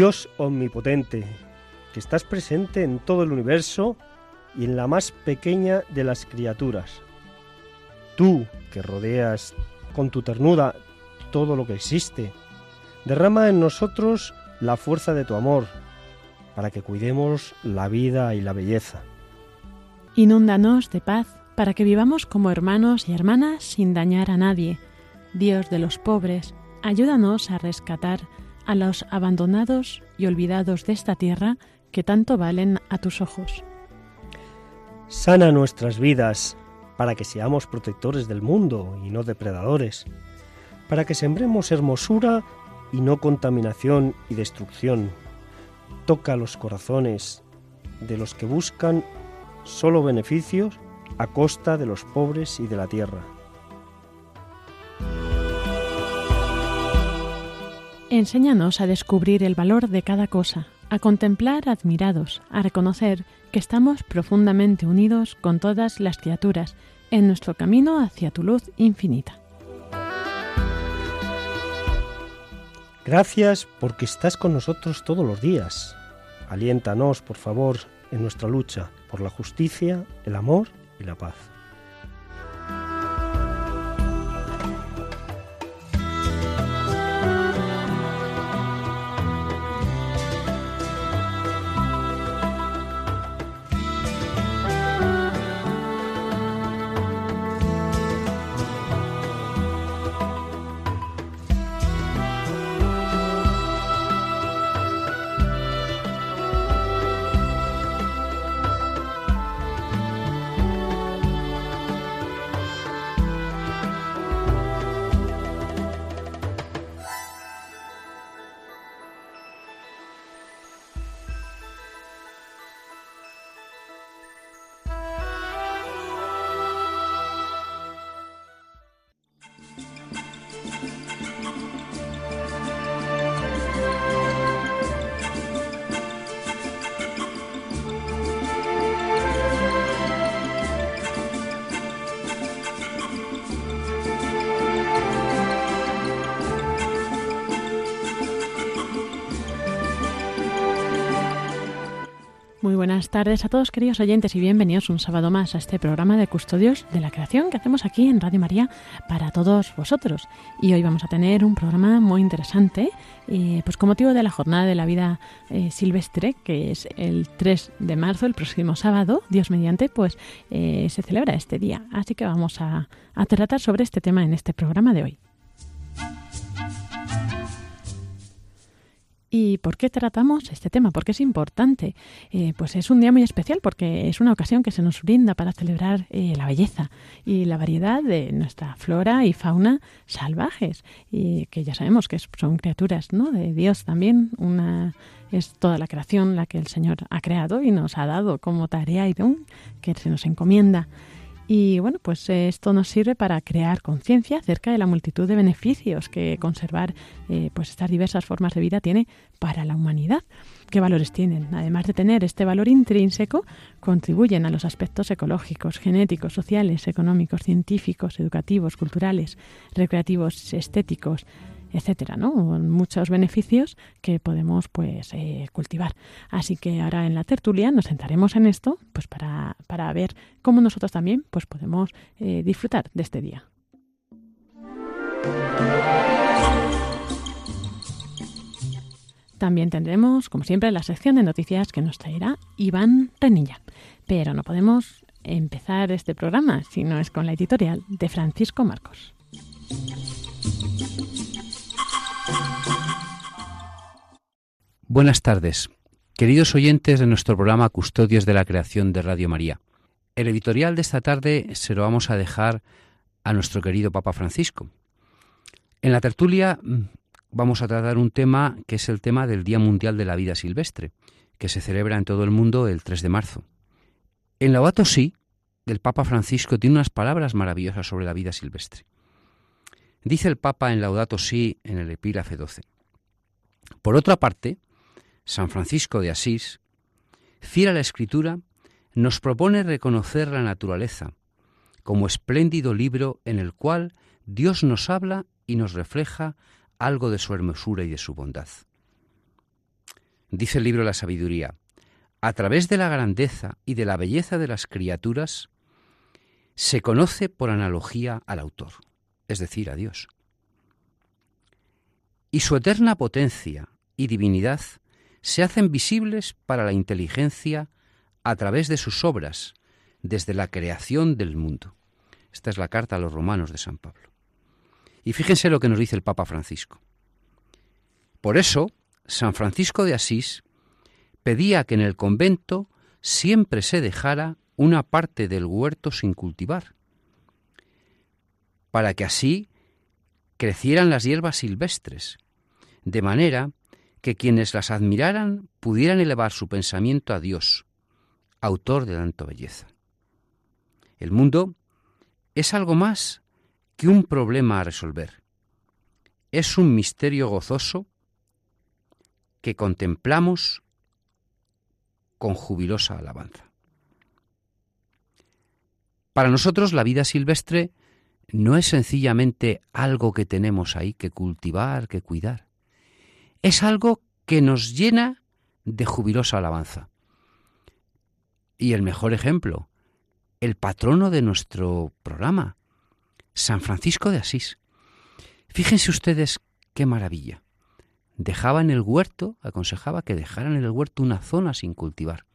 Dios omnipotente, que estás presente en todo el universo y en la más pequeña de las criaturas. Tú, que rodeas con tu ternura todo lo que existe, derrama en nosotros la fuerza de tu amor, para que cuidemos la vida y la belleza. Inúndanos de paz, para que vivamos como hermanos y hermanas sin dañar a nadie. Dios de los pobres, ayúdanos a rescatar a los abandonados y olvidados de esta tierra que tanto valen a tus ojos. Sana nuestras vidas para que seamos protectores del mundo y no depredadores, para que sembremos hermosura y no contaminación y destrucción. Toca los corazones de los que buscan solo beneficios a costa de los pobres y de la tierra. Enséñanos a descubrir el valor de cada cosa, a contemplar admirados, a reconocer que estamos profundamente unidos con todas las criaturas en nuestro camino hacia tu luz infinita. Gracias porque estás con nosotros todos los días. Aliéntanos, por favor, en nuestra lucha por la justicia, el amor y la paz. Buenas tardes a todos queridos oyentes y bienvenidos un sábado más a este programa de Custodios de la Creación que hacemos aquí en Radio María para todos vosotros. Y hoy vamos a tener un programa muy interesante, eh, pues con motivo de la Jornada de la Vida eh, Silvestre, que es el 3 de marzo, el próximo sábado, Dios mediante, pues eh, se celebra este día. Así que vamos a tratar sobre este tema en este programa de hoy. ¿Y por qué tratamos este tema? ¿Por qué es importante? Eh, pues es un día muy especial porque es una ocasión que se nos brinda para celebrar eh, la belleza y la variedad de nuestra flora y fauna salvajes, y que ya sabemos que son criaturas ¿no? de Dios también. Una, es toda la creación la que el Señor ha creado y nos ha dado como tarea y don que se nos encomienda. Y bueno, pues esto nos sirve para crear conciencia acerca de la multitud de beneficios que conservar eh, pues estas diversas formas de vida tiene para la humanidad. ¿Qué valores tienen? Además de tener este valor intrínseco, contribuyen a los aspectos ecológicos, genéticos, sociales, económicos, científicos, educativos, culturales, recreativos, estéticos, etcétera, ¿no? Muchos beneficios que podemos pues eh, cultivar. Así que ahora en la tertulia nos sentaremos en esto, pues para, para ver cómo nosotros también pues podemos eh, disfrutar de este día. También tendremos, como siempre, la sección de noticias que nos traerá Iván Renilla. Pero no podemos empezar este programa si no es con la editorial de Francisco Marcos. Buenas tardes, queridos oyentes de nuestro programa Custodios de la Creación de Radio María. El editorial de esta tarde se lo vamos a dejar a nuestro querido Papa Francisco. En la tertulia mm, vamos a tratar un tema que es el tema del Día Mundial de la Vida Silvestre, que se celebra en todo el mundo el 3 de marzo. En Laudato Si, del Papa Francisco tiene unas palabras maravillosas sobre la vida silvestre. Dice el Papa en Laudato Si en el epígrafe 12. Por otra parte, San Francisco de Asís, fiel a la escritura, nos propone reconocer la naturaleza como espléndido libro en el cual Dios nos habla y nos refleja algo de su hermosura y de su bondad. Dice el libro La Sabiduría, a través de la grandeza y de la belleza de las criaturas, se conoce por analogía al autor, es decir, a Dios. Y su eterna potencia y divinidad se hacen visibles para la inteligencia a través de sus obras, desde la creación del mundo. Esta es la carta a los romanos de San Pablo. Y fíjense lo que nos dice el Papa Francisco. Por eso, San Francisco de Asís pedía que en el convento siempre se dejara una parte del huerto sin cultivar, para que así crecieran las hierbas silvestres, de manera que quienes las admiraran pudieran elevar su pensamiento a Dios, autor de tanta belleza. El mundo es algo más que un problema a resolver. Es un misterio gozoso que contemplamos con jubilosa alabanza. Para nosotros la vida silvestre no es sencillamente algo que tenemos ahí que cultivar, que cuidar es algo que nos llena de jubilosa alabanza. Y el mejor ejemplo, el patrono de nuestro programa, San Francisco de Asís. Fíjense ustedes qué maravilla. Dejaba en el huerto, aconsejaba que dejaran en el huerto una zona sin cultivar,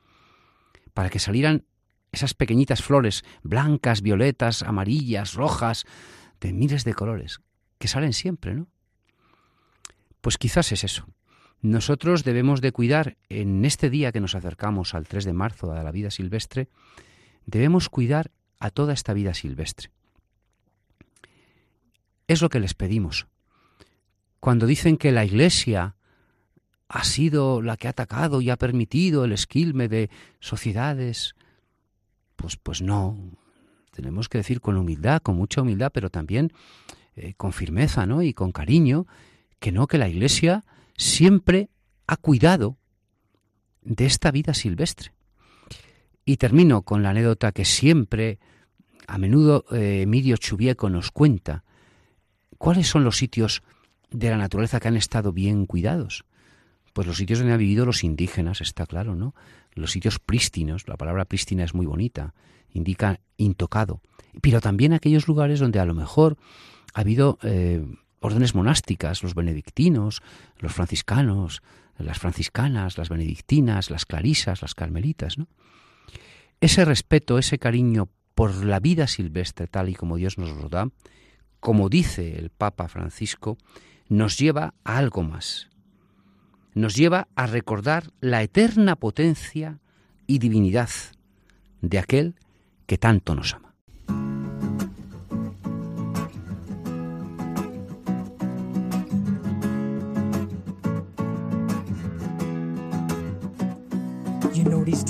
para que salieran esas pequeñitas flores, blancas, violetas, amarillas, rojas, de miles de colores, que salen siempre, ¿no? Pues quizás es eso. Nosotros debemos de cuidar en este día que nos acercamos al 3 de marzo a la vida silvestre, debemos cuidar a toda esta vida silvestre. Es lo que les pedimos. Cuando dicen que la Iglesia ha sido la que ha atacado y ha permitido el esquilme de sociedades, pues, pues no. Tenemos que decir con humildad, con mucha humildad, pero también eh, con firmeza ¿no? y con cariño, que no, que la Iglesia siempre ha cuidado de esta vida silvestre. Y termino con la anécdota que siempre, a menudo, eh, Emilio Chubieco nos cuenta. ¿Cuáles son los sitios de la naturaleza que han estado bien cuidados? Pues los sitios donde han vivido los indígenas, está claro, ¿no? Los sitios prístinos, la palabra prístina es muy bonita, indica intocado. Pero también aquellos lugares donde a lo mejor ha habido eh, órdenes monásticas, los benedictinos, los franciscanos, las franciscanas, las benedictinas, las clarisas, las carmelitas, ¿no? Ese respeto, ese cariño por la vida silvestre tal y como Dios nos lo da, como dice el Papa Francisco, nos lleva a algo más, nos lleva a recordar la eterna potencia y divinidad de aquel que tanto nos ama.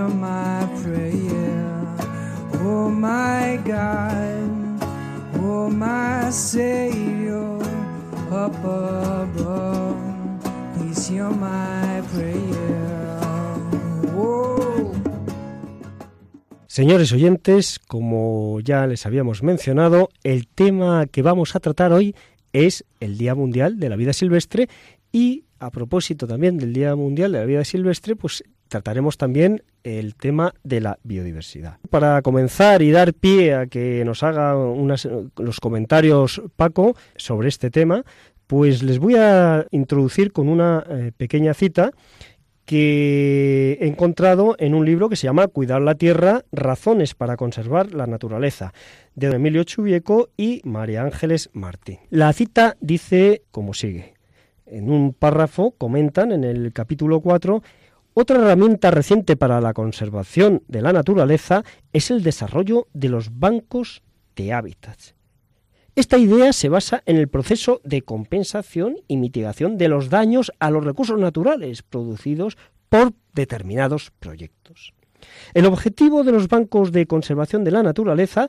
Oh my God, oh my prayer. Señores oyentes, como ya les habíamos mencionado, el tema que vamos a tratar hoy es el Día Mundial de la Vida Silvestre y a propósito también del Día Mundial de la Vida Silvestre, pues trataremos también el tema de la biodiversidad. Para comenzar y dar pie a que nos haga los comentarios Paco sobre este tema, pues les voy a introducir con una eh, pequeña cita que he encontrado en un libro que se llama Cuidar la Tierra, Razones para conservar la naturaleza, de Emilio Chubieco y María Ángeles Martín. La cita dice como sigue. En un párrafo comentan en el capítulo 4 otra herramienta reciente para la conservación de la naturaleza es el desarrollo de los bancos de hábitats. Esta idea se basa en el proceso de compensación y mitigación de los daños a los recursos naturales producidos por determinados proyectos. El objetivo de los bancos de conservación de la naturaleza,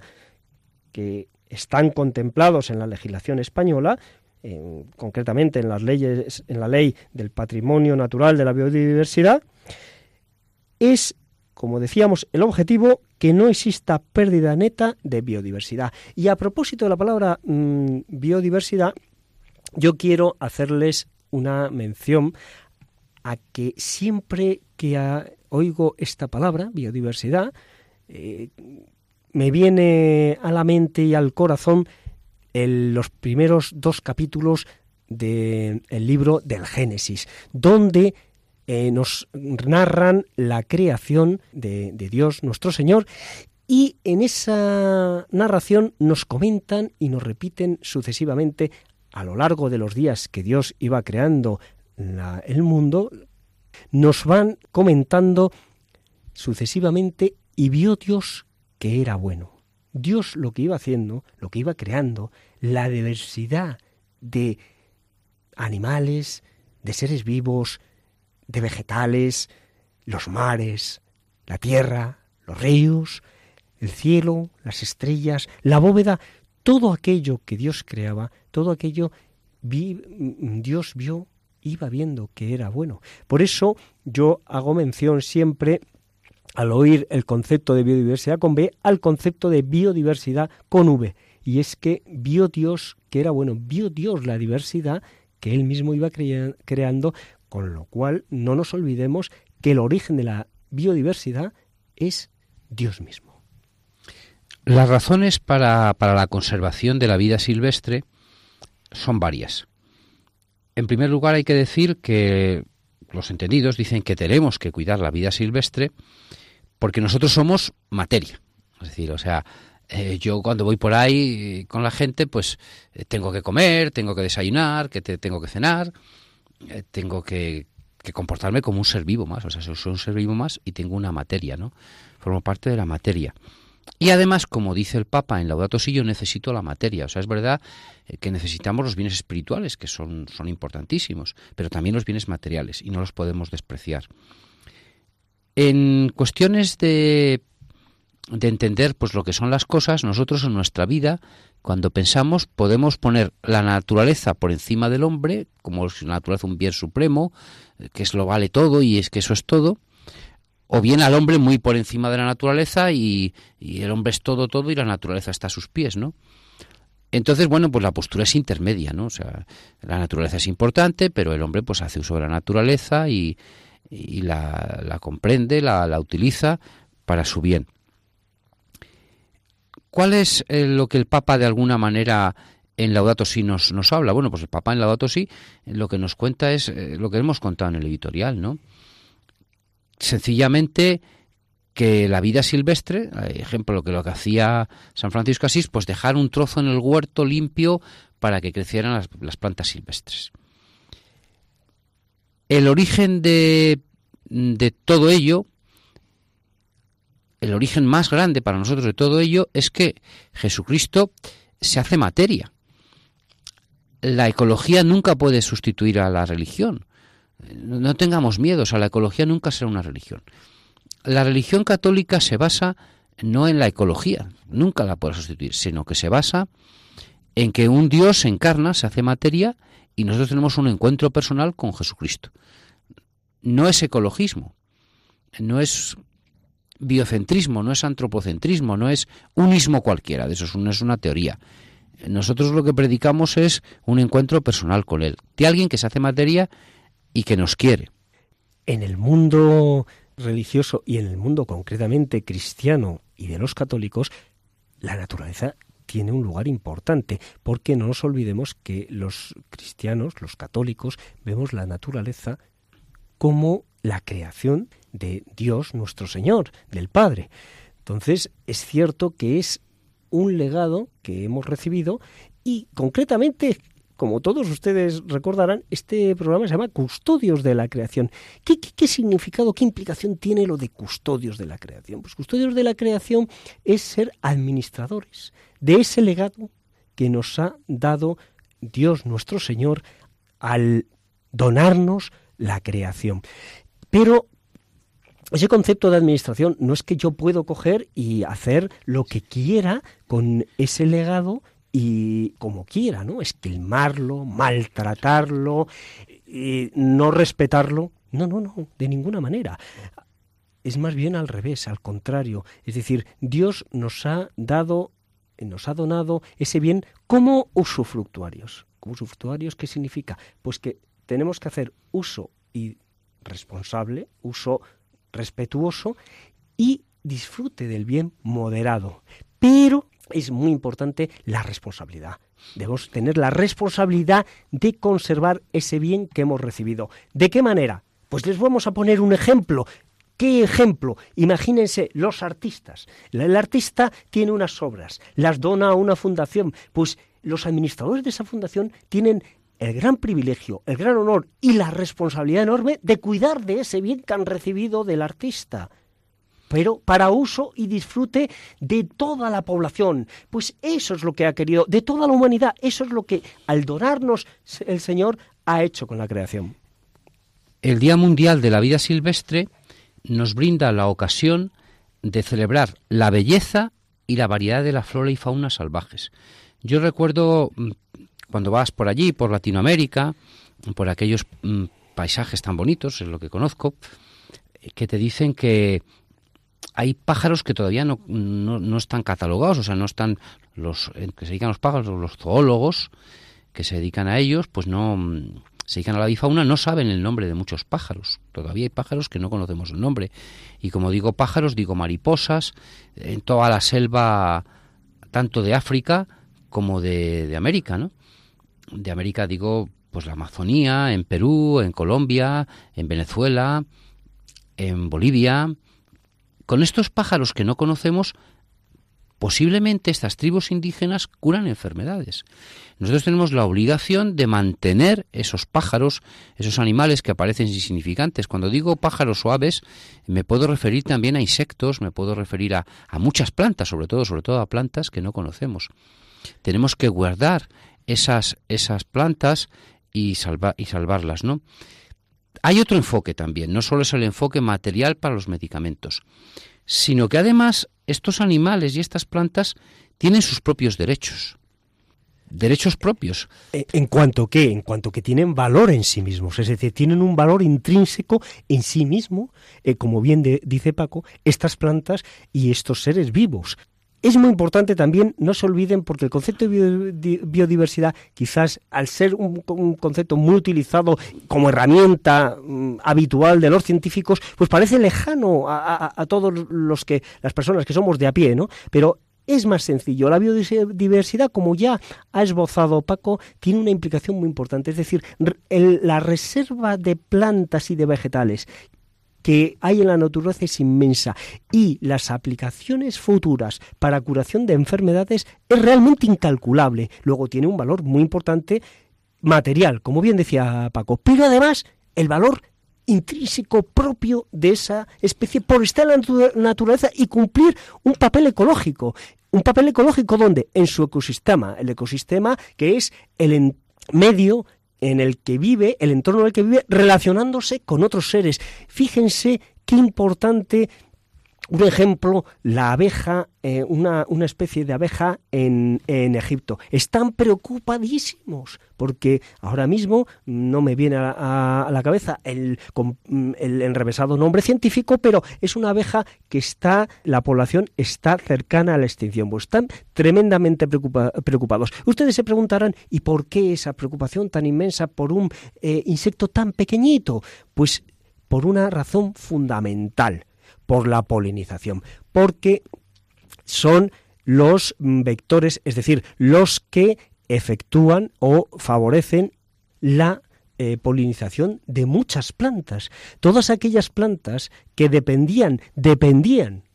que están contemplados en la legislación española, concretamente en las leyes, en la ley del patrimonio natural de la biodiversidad, es, como decíamos, el objetivo que no exista pérdida neta de biodiversidad. Y a propósito de la palabra mm, biodiversidad, yo quiero hacerles una mención a que siempre que oigo esta palabra, biodiversidad, eh, me viene a la mente y al corazón los primeros dos capítulos del libro del Génesis, donde eh, nos narran la creación de Dios nuestro Señor y en esa narración nos comentan y nos repiten sucesivamente a lo largo de los días que Dios iba creando el mundo, nos van comentando sucesivamente y vio Dios que era bueno. Dios lo que iba haciendo, lo que iba creando, la diversidad de animales, de seres vivos, de vegetales, los mares, la tierra, los ríos, el cielo, las estrellas, la bóveda, todo aquello que Dios creaba, todo aquello Dios vio, iba viendo que era bueno. Por eso yo hago mención siempre al oír el concepto de biodiversidad con B al concepto de biodiversidad con V. Y es que vio Dios que era bueno, vio Dios la diversidad que él mismo iba creando con lo cual, no nos olvidemos que el origen de la biodiversidad es Dios mismo. Las razones para, la conservación de la vida silvestre son varias. En primer lugar, hay que decir que los entendidos dicen que tenemos que cuidar la vida silvestre porque nosotros somos materia. Es decir, o sea, eh, yo cuando voy por ahí con la gente, pues eh, tengo que comer, tengo que desayunar, que tengo que cenar, eh, tengo que, comportarme como un ser vivo más, o sea, soy un ser vivo más y tengo una materia, ¿no? Formo parte de la materia. Y además, como dice el Papa en Laudato Si, yo necesito la materia. O sea, es verdad eh, que necesitamos los bienes espirituales, que son, son importantísimos, pero también los bienes materiales, y no los podemos despreciar. En cuestiones de, de entender pues lo que son las cosas, nosotros en nuestra vida cuando pensamos, podemos poner la naturaleza por encima del hombre, como si la naturaleza un bien supremo, eh, que es lo vale todo y es que eso es todo, o bien al hombre muy por encima de la naturaleza y, el hombre es todo, todo y la naturaleza está a sus pies, ¿no? Entonces, bueno, pues la postura es intermedia, ¿no? O sea, la naturaleza es importante, pero el hombre pues hace uso de la naturaleza y, la, comprende, la, la, utiliza para su bien. ¿Cuál es eh, lo que el Papa de alguna manera en Laudato Si nos, nos habla? Bueno, pues el Papa en Laudato Si lo que nos cuenta es eh, lo que hemos contado en el editorial, ¿no? Sencillamente que la vida silvestre, ejemplo, lo que lo que hacía San Francisco Asís, pues dejar un trozo en el huerto limpio para que crecieran las, las plantas silvestres. El origen de, de todo ello el origen más grande para nosotros de todo ello es que Jesucristo se hace materia. La ecología nunca puede sustituir a la religión. No tengamos miedos, a la ecología nunca será una religión. La religión católica se basa no en la ecología, nunca la puede sustituir, sino que se basa en que un Dios se encarna, se hace materia y nosotros tenemos un encuentro personal con Jesucristo. No es ecologismo, no es biocentrismo, no es antropocentrismo, no es unismo cualquiera, de eso no es una teoría. Nosotros lo que predicamos es un encuentro personal con Él, de alguien que se hace materia y que nos quiere. En el mundo religioso y en el mundo concretamente cristiano y de los católicos, la naturaleza tiene un lugar importante, porque no nos olvidemos que los cristianos, los católicos, vemos la naturaleza como la creación de Dios nuestro Señor, del Padre. Entonces, es cierto que es un legado que hemos recibido y concretamente, como todos ustedes recordarán, este programa se llama Custodios de la Creación. ¿Qué, significado, qué implicación tiene lo de custodios de la creación? Pues custodios de la creación es ser administradores de ese legado que nos ha dado Dios nuestro Señor al donarnos la creación. Pero ese concepto de administración no es que yo puedo coger y hacer lo que quiera con ese legado y como quiera, ¿no? Esquilmarlo, maltratarlo, no respetarlo. No, no, no, de ninguna manera. Es más bien al revés, al contrario. Es decir, Dios nos ha dado, nos ha donado ese bien como usufructuarios. ¿Como usufructuarios qué significa? Pues que tenemos que hacer uso y responsable, uso respetuoso y disfrute del bien moderado. Pero es muy importante la responsabilidad. Debemos tener la responsabilidad de conservar ese bien que hemos recibido. ¿De qué manera? Pues les vamos a poner un ejemplo. ¿Qué ejemplo? Imagínense los artistas. El artista tiene unas obras, las dona a una fundación. Pues los administradores de esa fundación tienen el gran privilegio, el gran honor y la responsabilidad enorme de cuidar de ese bien que han recibido del artista pero para uso y disfrute de toda la población. Pues eso es lo que ha querido, de toda la humanidad, eso es lo que al donarnos el Señor ha hecho con la creación. El Día Mundial de la Vida Silvestre nos brinda la ocasión de celebrar la belleza y la variedad de la flora y fauna salvajes. Yo recuerdo mm, cuando vas por allí, por Latinoamérica, por aquellos mm, paisajes tan bonitos, es lo que conozco, que te dicen que hay pájaros que todavía no, no, están catalogados, o sea, no están los que se dedican a los pájaros, los zoólogos que se dedican a ellos, pues no mm, se dedican a la bifauna, no saben el nombre de muchos pájaros. Todavía hay pájaros que no conocemos el nombre. Y como digo pájaros, digo mariposas, en toda la selva, tanto de África como de, de América, ¿no? de América digo pues la Amazonía, en Perú, en Colombia, en Venezuela, en Bolivia. Con estos pájaros que no conocemos, posiblemente estas tribus indígenas curan enfermedades. Nosotros tenemos la obligación de mantener esos pájaros, esos animales que aparecen insignificantes. Cuando digo pájaros o aves, me puedo referir también a insectos, me puedo referir a, muchas plantas, sobre todo, sobre todo a plantas que no conocemos. Tenemos que guardar esas, esas plantas y, y salvarlas, ¿no? Hay otro enfoque también, no solo es el enfoque material para los medicamentos, sino que además estos animales y estas plantas tienen sus propios derechos. Derechos propios. Eh, ¿En cuanto que En cuanto que tienen valor en sí mismos, es decir, tienen un valor intrínseco en sí mismo, eh, como bien dice Paco, estas plantas y estos seres vivos es muy importante también, no se olviden, porque el concepto de biodiversidad, quizás al ser un, concepto muy utilizado como herramienta mm, habitual de los científicos, pues parece lejano a, todos los que, las personas que somos de a pie, ¿no? Pero es más sencillo. La biodiversidad, como ya ha esbozado Paco, tiene una implicación muy importante. Es decir, la reserva de plantas y de vegetales que hay en la naturaleza es inmensa y las aplicaciones futuras para curación de enfermedades es realmente incalculable. Luego tiene un valor muy importante material, como bien decía Paco, pero además el valor intrínseco propio de esa especie por estar en la naturaleza y cumplir un papel ecológico. Un papel ecológico donde en su ecosistema, el ecosistema que es el medio en el que vive, el entorno en el que vive, relacionándose con otros seres. Fíjense qué importante un ejemplo, la abeja, eh, una, una, especie de abeja en, en, Egipto. Están preocupadísimos porque ahora mismo no me viene a, la cabeza el, el, enrevesado nombre científico, pero es una abeja que está, la población está cercana a la extinción. Pues están tremendamente preocupados. Ustedes se preguntarán, ¿y por qué esa preocupación tan inmensa por un eh, insecto tan pequeñito? Pues por una razón fundamental por la polinización, porque son los vectores, es decir, los que efectúan o favorecen la eh, polinización de muchas plantas. Todas aquellas plantas que dependían, dependían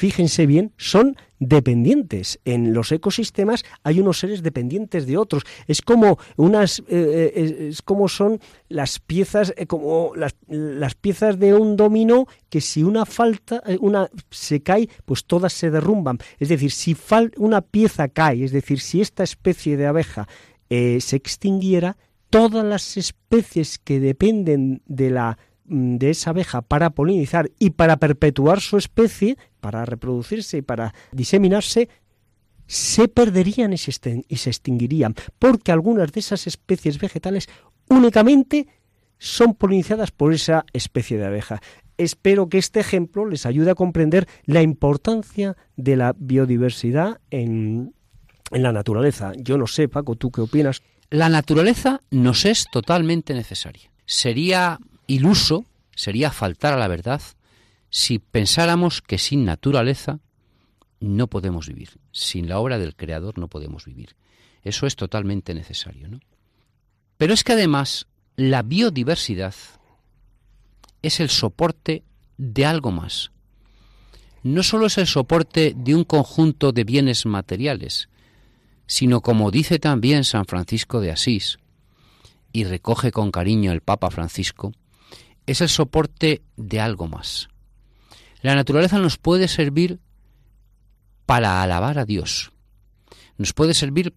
fíjense bien, son dependientes. En los ecosistemas hay unos seres dependientes de otros. Es como unas, eh, eh, es como son las piezas, eh, como las, las, piezas de un dominó que si una falta, una se cae, pues todas se derrumban. Es decir, si fal, una pieza cae, es decir, si esta especie de abeja se extinguiera, todas las especies que dependen de la Mm, de esa abeja para polinizar y para perpetuar su especie, para reproducirse y para diseminarse, se perderían y se, extinguirían, porque algunas de esas especies vegetales únicamente son polinizadas por esa especie de abeja. Espero que este ejemplo les ayude a comprender la importancia de la biodiversidad en, en la naturaleza. Yo no sé, Paco, ¿tú qué opinas? La naturaleza nos es totalmente necesaria. Sería iluso, sería faltar a la verdad, si pensáramos que sin naturaleza no podemos vivir, sin la obra del Creador no podemos vivir. Eso es totalmente necesario, ¿no? Pero es que además la biodiversidad es el soporte de algo más. No solo es el soporte de un conjunto de bienes materiales, sino como dice también San Francisco de Asís, y recoge con cariño el Papa Francisco, es el soporte de algo más. La naturaleza nos puede servir para alabar a Dios, nos puede servir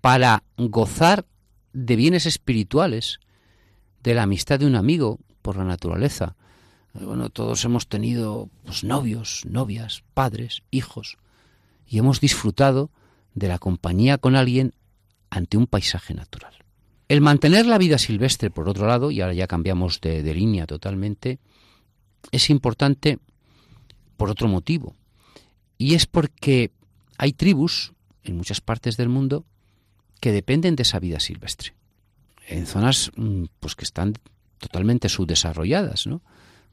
para gozar de bienes espirituales, de la amistad de un amigo por la naturaleza. Bueno, todos hemos tenido pues, novios, novias, padres, hijos, y hemos disfrutado de la compañía con alguien ante un paisaje natural. El mantener la vida silvestre, por otro lado, y ahora ya cambiamos de, línea totalmente, es importante por otro motivo. Y es porque hay tribus en muchas partes del mundo que dependen de esa vida silvestre. En zonas mm, pues que están totalmente subdesarrolladas, ¿no?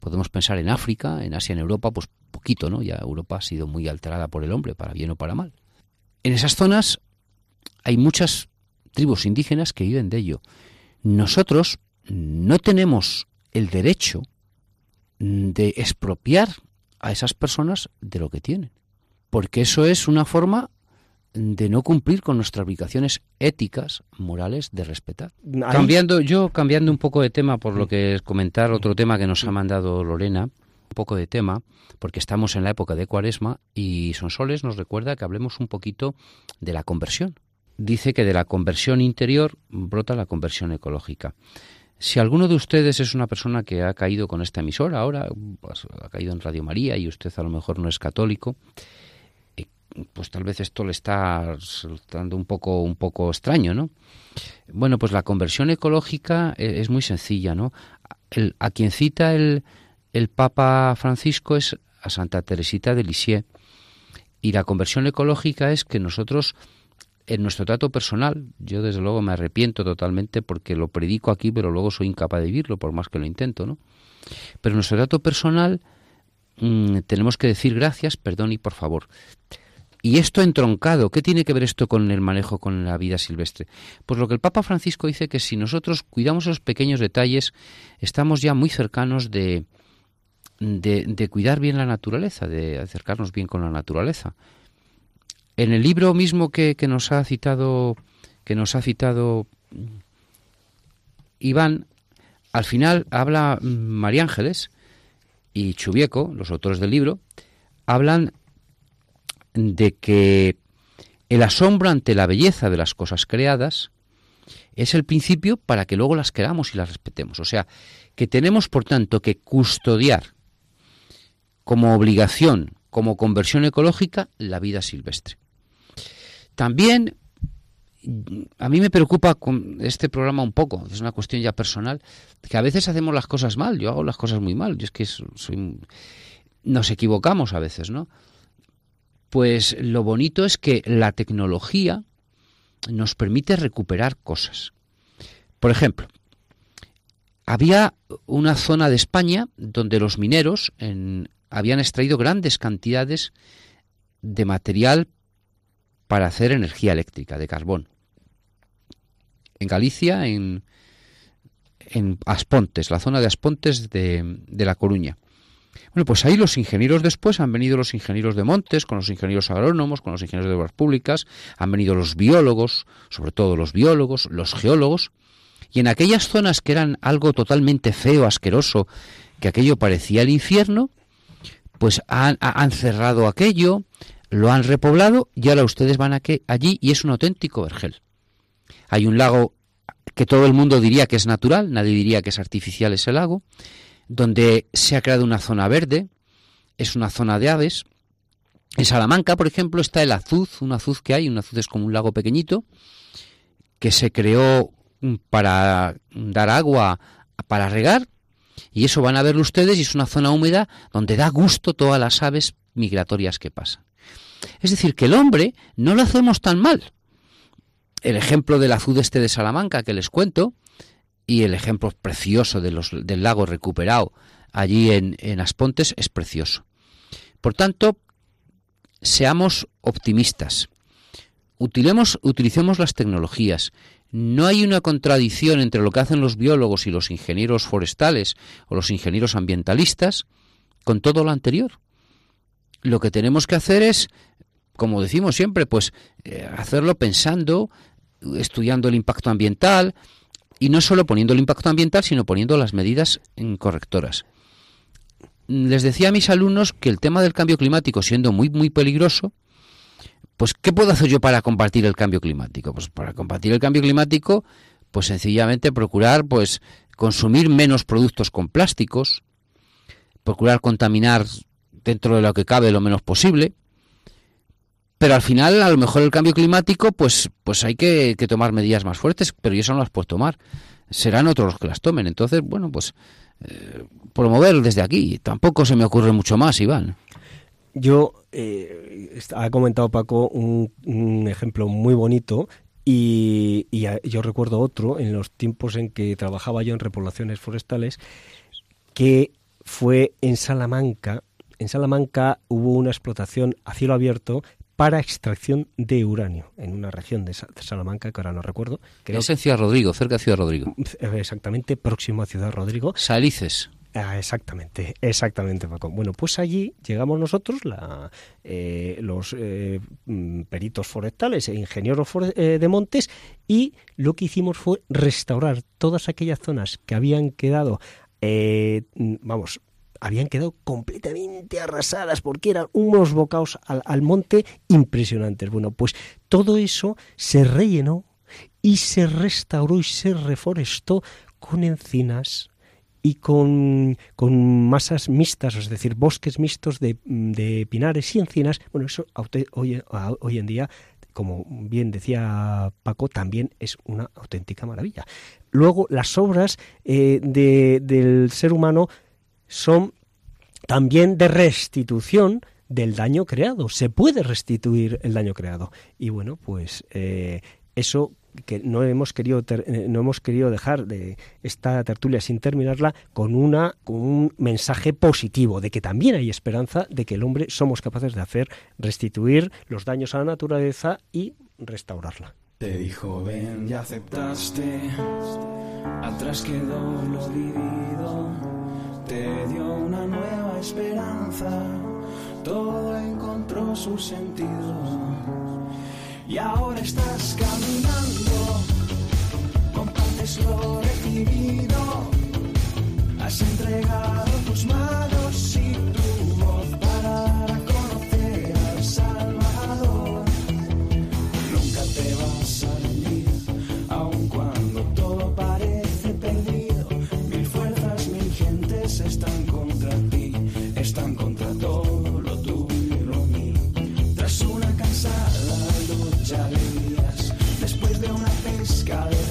Podemos pensar en África, en Asia, en Europa, pues poquito, ¿no? Ya Europa ha sido muy alterada por el hombre, para bien o para mal. En esas zonas hay muchas tribus indígenas que viven de ello. Nosotros no tenemos el derecho de expropiar a esas personas de lo que tienen, porque eso es una forma de no cumplir con nuestras obligaciones éticas, morales, de respetar. Cambiando, yo cambiando un poco de tema por lo que es comentar otro tema que nos ha mandado Lorena, un poco de tema, porque estamos en la época de Cuaresma y Sonsoles nos recuerda que hablemos un poquito de la conversión. Dice que de la conversión interior brota la conversión ecológica. Si alguno de ustedes es una persona que ha caído con esta emisora ahora, pues, ha caído en Radio María y usted a lo mejor no es católico, eh, pues tal vez esto le está resultando un poco, un poco extraño, ¿no? Bueno, pues la conversión ecológica eh, es muy sencilla, ¿no? a quien cita el, el Papa Francisco es a Santa Teresita de Lisieux Y la conversión ecológica es que nosotros, en nuestro trato personal, yo desde luego me arrepiento totalmente porque lo predico aquí, pero luego soy incapaz de vivirlo, por más que lo intento, ¿no? Pero en nuestro trato personal mm, tenemos que decir gracias, perdón y por favor. Y esto entroncado, ¿qué tiene que ver esto con el manejo con la vida silvestre? Pues lo que el Papa Francisco dice que si nosotros cuidamos esos pequeños detalles, estamos ya muy cercanos de, de, cuidar bien la naturaleza, de acercarnos bien con la naturaleza. En el libro mismo que, nos ha citado, que nos ha citado Iván, al final habla María Ángeles y Chubieco, los autores del libro, hablan de que el asombro ante la belleza de las cosas creadas es el principio para que luego las queramos y las respetemos. O sea, que tenemos, por tanto, que custodiar como obligación, como conversión ecológica, la vida silvestre. También a mí me preocupa con este programa un poco, es una cuestión ya personal, que a veces hacemos las cosas mal, yo hago las cosas muy mal, yo es que soy, nos equivocamos a veces, ¿no? Pues lo bonito es que la tecnología nos permite recuperar cosas. Por ejemplo, había una zona de España donde los mineros habían extraído grandes cantidades de material para hacer energía eléctrica, de carbón. En Galicia, en, en Aspontes, la zona de Aspontes de, de La Coruña. Bueno, pues ahí los ingenieros después han venido los ingenieros de montes, con los ingenieros agrónomos, con los ingenieros de obras públicas, han venido los biólogos, sobre todo los biólogos, los geólogos, y en aquellas zonas que eran algo totalmente feo, asqueroso, que aquello parecía el infierno, pues han, cerrado aquello, lo han repoblado y ahora ustedes van allí y es un auténtico vergel. Hay un lago que todo el mundo diría que es natural, nadie diría que es artificial ese lago, donde se ha creado una zona verde, es una zona de aves. En Salamanca, por ejemplo, está el azuz, un azuz que hay, un azuz es como un lago pequeñito, que se creó para dar agua, para regar, y eso van a verlo ustedes y es una zona húmeda donde da gusto todas las aves migratorias que pasan. Es decir, que el hombre no lo hacemos tan mal. El ejemplo del azud este de Salamanca que les cuento, y el ejemplo precioso del lago recuperado allí en, en Aspontes es precioso. Por tanto, seamos optimistas. Utilicemos las tecnologías. No hay una contradicción entre lo que hacen los biólogos y los ingenieros forestales o los ingenieros ambientalistas con todo lo anterior. Lo que tenemos que hacer es, como decimos siempre, pues eh, hacerlo pensando, estudiando el impacto ambiental, y no solo poniendo el impacto ambiental, sino poniendo las medidas correctoras. Les decía a mis alumnos que el tema del cambio climático, siendo muy, muy peligroso, pues ¿qué puedo hacer yo para combatir el cambio climático? Pues para combatir el cambio climático, pues sencillamente procurar pues consumir menos productos con plásticos, procurar contaminar dentro de lo que cabe lo menos posible, pero al final a lo mejor el cambio climático pues pues hay que, tomar medidas más fuertes pero eso no las puedo tomar. Serán otros los que las tomen. Entonces bueno pues eh, promover desde aquí. Tampoco se me ocurre mucho más Iván. Yo eh, ha comentado Paco un, ejemplo muy bonito y, y, yo recuerdo otro en los tiempos en que trabajaba yo en repoblaciones forestales que fue en Salamanca. En Salamanca hubo una explotación a cielo abierto para extracción de uranio en una región de Salamanca que ahora no recuerdo. es en Ciudad Rodrigo, cerca de Ciudad Rodrigo. Eh, exactamente, próximo a Ciudad Rodrigo. Salices. Ah, exactamente, exactamente, Paco. Bueno, pues allí llegamos nosotros, la, eh, los eh, mm, peritos forestales e ingenieros de montes, y lo que hicimos fue restaurar todas aquellas zonas que habían quedado, mm, vamos, habían quedado completamente arrasadas porque eran unos bocados al, monte impresionantes. Bueno, pues todo eso se rellenó y se restauró y se reforestó con encinas y con, masas mixtas, es decir, bosques mixtos de, de pinares y encinas. Bueno, eso hoy, en día como bien decía Paco, también es una auténtica maravilla. Luego, las obras eh, del ser humano son también de restitución del daño creado. Se puede restituir el daño creado. Y bueno, pues eh, eso que no hemos querido ter, eh, no hemos querido dejar de esta tertulia sin terminarla con una con un mensaje positivo de que también hay esperanza de que el hombre somos capaces de hacer restituir los daños a la naturaleza y restaurarla. Te dijo ven, aceptaste. Atrás quedó lo te dio una nueva esperanza, todo encontró su sentido. Y ahora estás caminando, compartes lo recibido, has entregado tus manos. Got.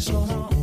So.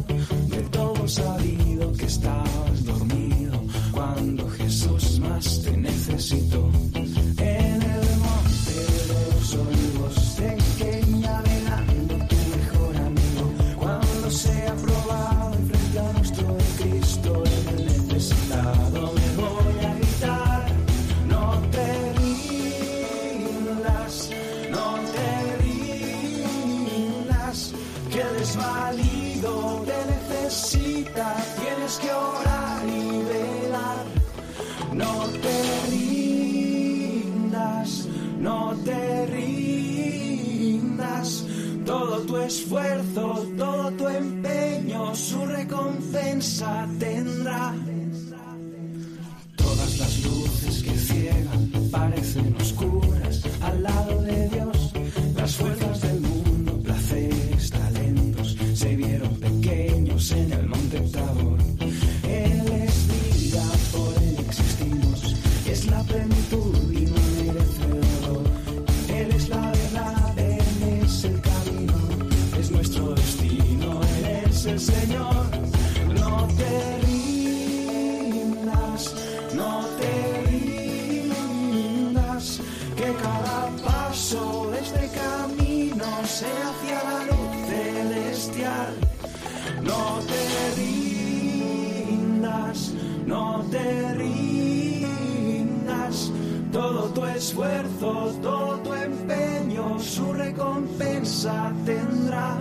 esfuerzos, todo empeño, su recompensa tendrá.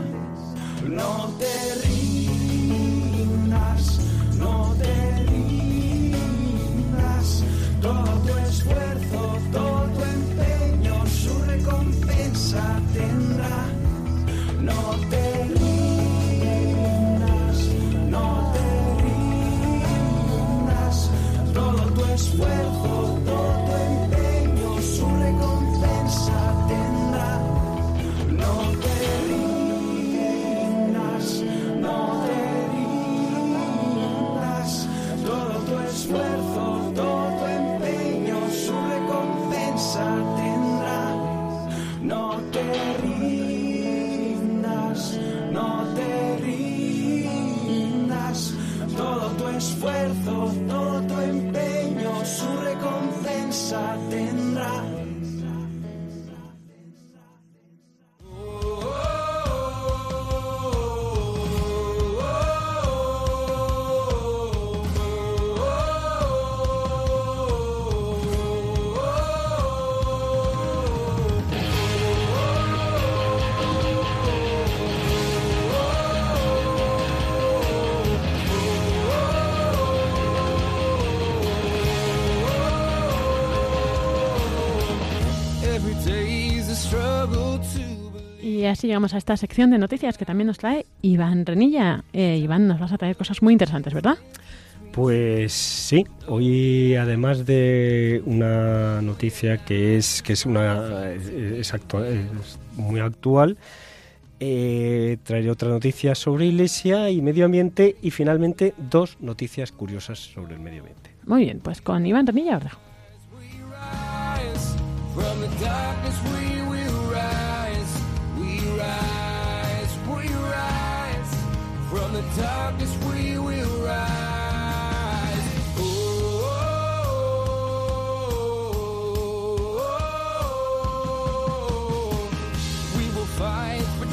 No te ríes. Así llegamos a esta sección de noticias que también nos trae Iván Renilla. Eh, Iván, nos vas a traer cosas muy interesantes, ¿verdad? Pues sí, hoy además de una noticia que es que es una es, muy actual, eh, traeré otra noticia sobre iglesia y medio ambiente y finalmente dos noticias curiosas sobre el medio ambiente. Muy bien, pues con Iván Renilla os dejo.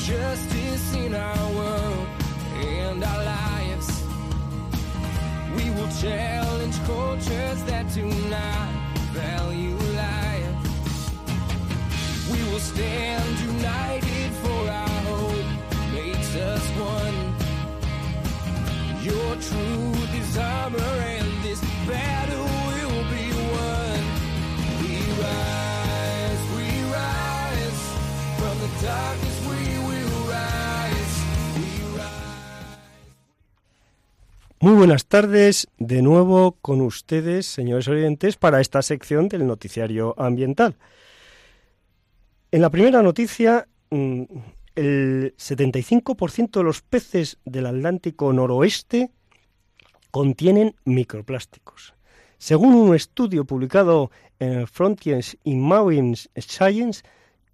justice in our world and our lives. We will challenge cultures that do not value life. We will stand Muy buenas tardes, de nuevo con ustedes, señores oyentes, para esta sección del noticiario ambiental. En la primera noticia, mm, el 75% de los peces del Atlántico noroeste contienen microplásticos. Según un estudio publicado en Frontiers in Marine Science,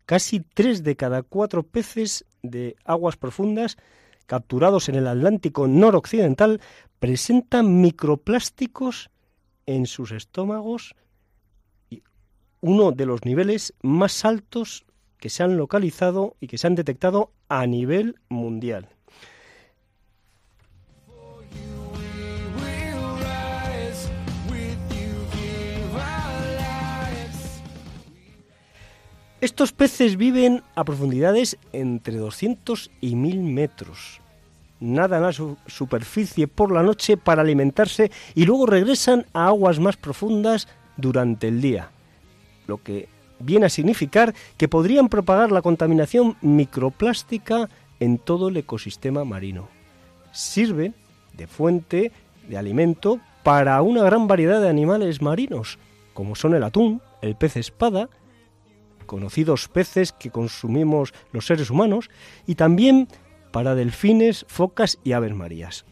casi tres de cada cuatro peces de aguas profundas capturados en el Atlántico noroccidental presentan microplásticos en sus estómagos, uno de los niveles más altos que se han localizado y que se han detectado a nivel mundial. Estos peces viven a profundidades entre 200 y 1000 metros nadan a su superficie por la noche para alimentarse y luego regresan a aguas más profundas durante el día, lo que viene a significar que podrían propagar la contaminación microplástica en todo el ecosistema marino. Sirve de fuente de alimento para una gran variedad de animales marinos, como son el atún, el pez espada, conocidos peces que consumimos los seres humanos, y también para delfines, focas y aves marías.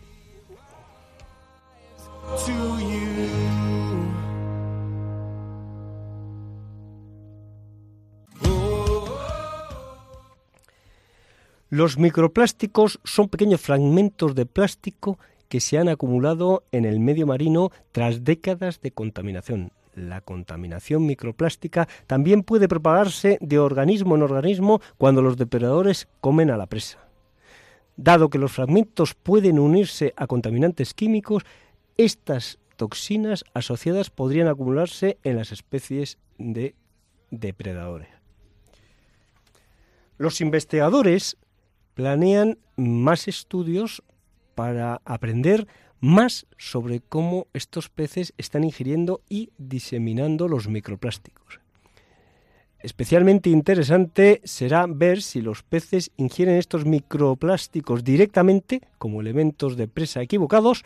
Los microplásticos son pequeños fragmentos de plástico que se han acumulado en el medio marino tras décadas de contaminación. La contaminación microplástica también puede propagarse de organismo en organismo cuando los depredadores comen a la presa. Dado que los fragmentos pueden unirse a contaminantes químicos, estas toxinas asociadas podrían acumularse en las especies de depredadores. Los investigadores planean más estudios para aprender más sobre cómo estos peces están ingiriendo y diseminando los microplásticos. Especialmente interesante será ver si los peces ingieren estos microplásticos directamente como elementos de presa equivocados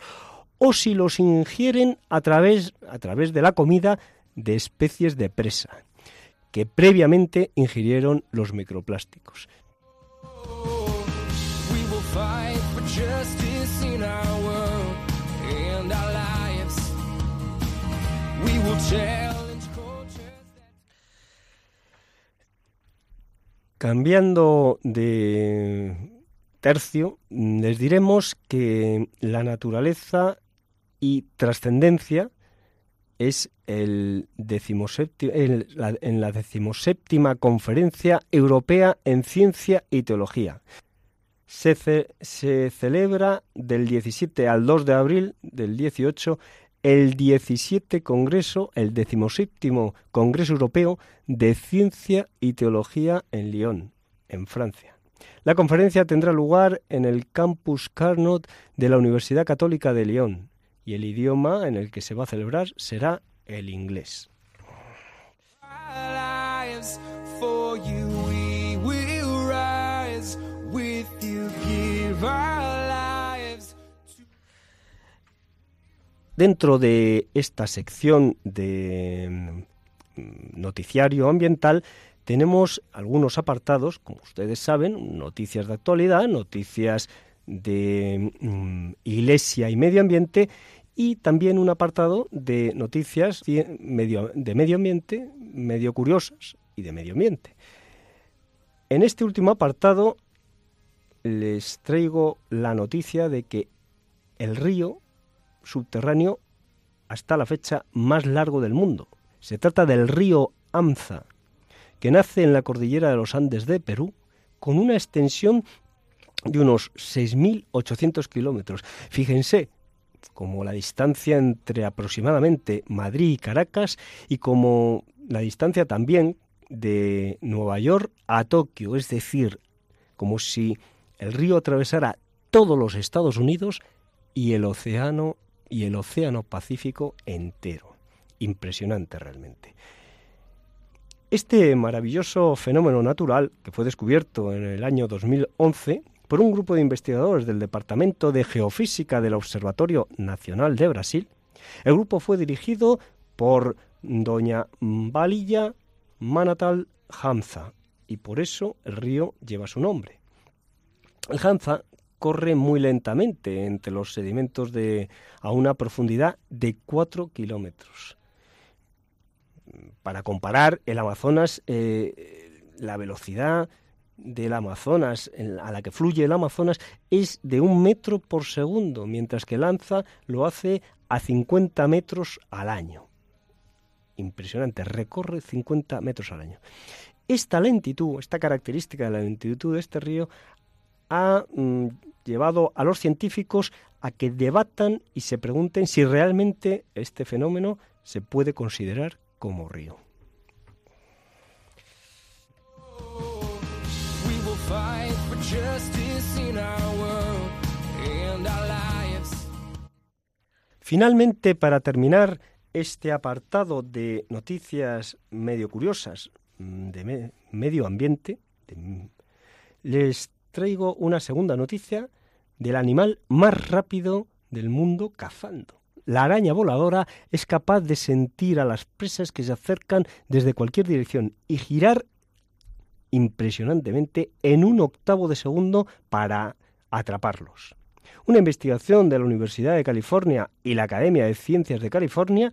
o si los ingieren a través, a través de la comida de especies de presa que previamente ingirieron los microplásticos. Cambiando de tercio, les diremos que la naturaleza y trascendencia es el en la decimoséptima Conferencia Europea en Ciencia y Teología. Se, celebra del 17 al 2 de abril del 18 el 17 Congreso, el 17 Congreso Europeo de Ciencia y Teología en Lyon, en Francia. La conferencia tendrá lugar en el Campus Carnot de la Universidad Católica de Lyon y el idioma en el que se va a celebrar será el inglés. Dentro de esta sección de mm, noticiario ambiental tenemos algunos apartados, como ustedes saben, noticias de actualidad, noticias de mm, iglesia y medio ambiente y también un apartado de noticias de medio ambiente, medio curiosas y de medio ambiente. En este último apartado les traigo la noticia de que el río subterráneo hasta la fecha más largo del mundo. Se trata del río Amza, que nace en la cordillera de los Andes de Perú, con una extensión de unos 6.800 kilómetros. Fíjense, como la distancia entre aproximadamente Madrid y Caracas y como la distancia también de Nueva York a Tokio, es decir, como si el río atravesara todos los Estados Unidos y el océano y el océano Pacífico entero. Impresionante realmente. Este maravilloso fenómeno natural, que fue descubierto en el año 2011 por un grupo de investigadores del Departamento de Geofísica del Observatorio Nacional de Brasil, el grupo fue dirigido por doña Valilla Manatal Hamza, y por eso el río lleva su nombre. El Hamza corre muy lentamente entre los sedimentos de, a una profundidad de 4 kilómetros. Para comparar, el Amazonas, eh, la velocidad del Amazonas, a la que fluye el Amazonas, es de un metro por segundo, mientras que el Anza lo hace a 50 metros al año impresionante, recorre 50 metros al año. Esta lentitud, esta característica de la lentitud de este río ha mm, llevado a los científicos a que debatan y se pregunten si realmente este fenómeno se puede considerar como río. Finalmente, para terminar, este apartado de noticias medio curiosas mm, de medio ambiente, les traigo una segunda noticia del animal más rápido del mundo cazando. La araña voladora es capaz de sentir a las presas que se acercan desde cualquier dirección y girar impresionantemente en un octavo de segundo para atraparlos. Una investigación de la Universidad de California y la Academia de Ciencias de California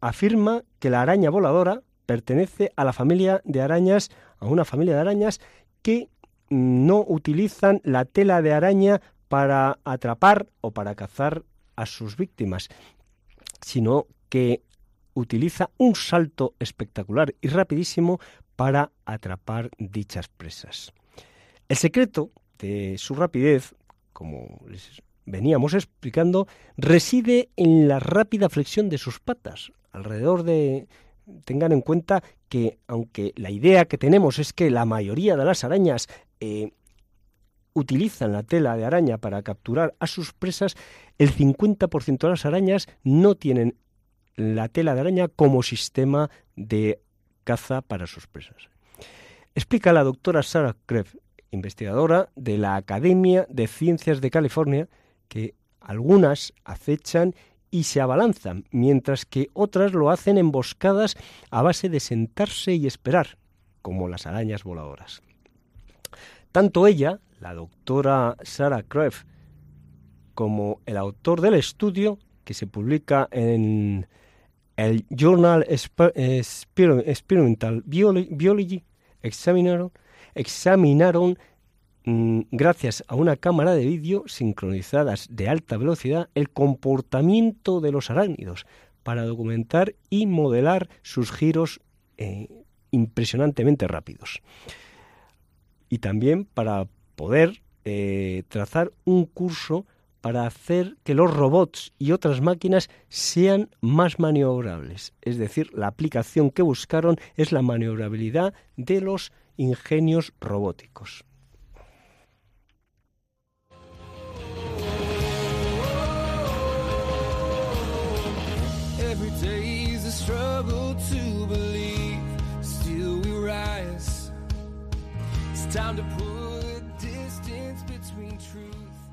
afirma que la araña voladora pertenece a la familia de arañas, a una familia de arañas que no utilizan la tela de araña para atrapar o para cazar a sus víctimas, sino que utiliza un salto espectacular y rapidísimo para atrapar dichas presas. El secreto de su rapidez, como les veníamos explicando, reside en la rápida flexión de sus patas. Alrededor de... Tengan en cuenta que, aunque la idea que tenemos es que la mayoría de las arañas eh, utilizan la tela de araña para capturar a sus presas, el 50% de las arañas no tienen la tela de araña como sistema de caza para sus presas. Explica la doctora Sarah Kreff investigadora de la Academia de Ciencias de California, que algunas acechan y se abalanzan, mientras que otras lo hacen emboscadas a base de sentarse y esperar, como las arañas voladoras. Tanto ella, la doctora Sarah Kreff, como el autor del estudio, que se publica en el Journal Experimental Biology, examinaron gracias a una cámara de vídeo sincronizadas de alta velocidad el comportamiento de los arácnidos para documentar y modelar sus giros eh, impresionantemente rápidos. Y también para poder eh, trazar un curso para hacer que los robots y otras máquinas sean más maniobrables. Es decir, la aplicación que buscaron es la maniobrabilidad de los ingenios robóticos. Every day is a struggle to believe, still we rise. It's time to put distance between truth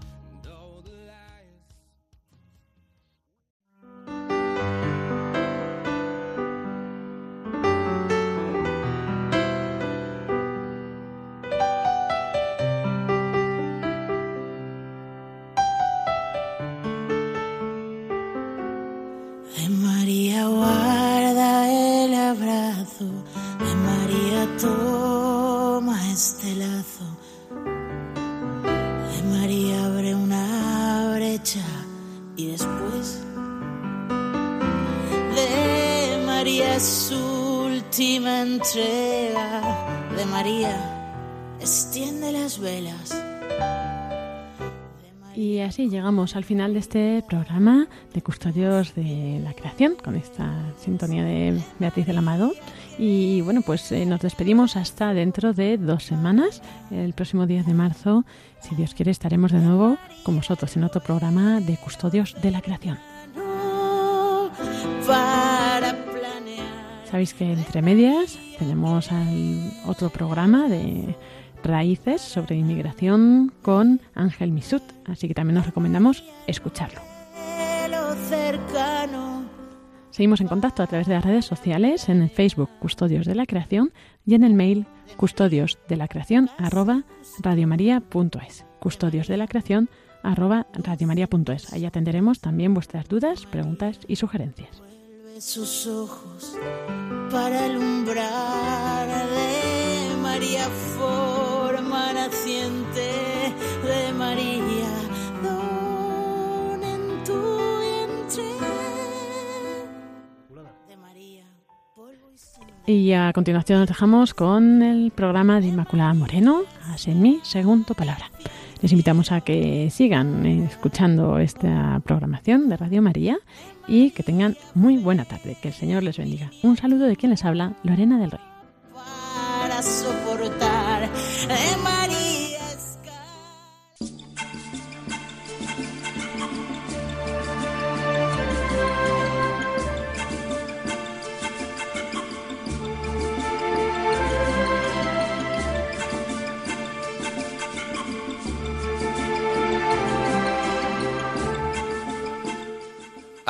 llegamos al final de este programa de Custodios de la Creación, con esta sintonía de Beatriz del Amado. Y bueno, pues eh, nos despedimos hasta dentro de dos semanas. El próximo 10 de marzo, si Dios quiere, estaremos de nuevo con vosotros en otro programa de Custodios de la Creación. Sabéis que entre medias tenemos otro programa de Raíces sobre inmigración con Ángel Misut, así que también nos recomendamos escucharlo. Seguimos en contacto a través de las redes sociales, en el Facebook Custodios de la Creación y en el mail custodios arroba. Custodios de la creación arroba. Ahí atenderemos también vuestras dudas, preguntas y sugerencias. Sus ojos para alumbrar de María de María, don en tu vientre de María, polvo y sangre. Y a continuación nos dejamos con el programa de Inmaculada Moreno, Haz en mí según tu palabra. Les invitamos a que sigan escuchando esta programación de Radio María y que tengan muy buena tarde. Que el Señor les bendiga. Un saludo de quien les habla, Lorena del Rey. para soportar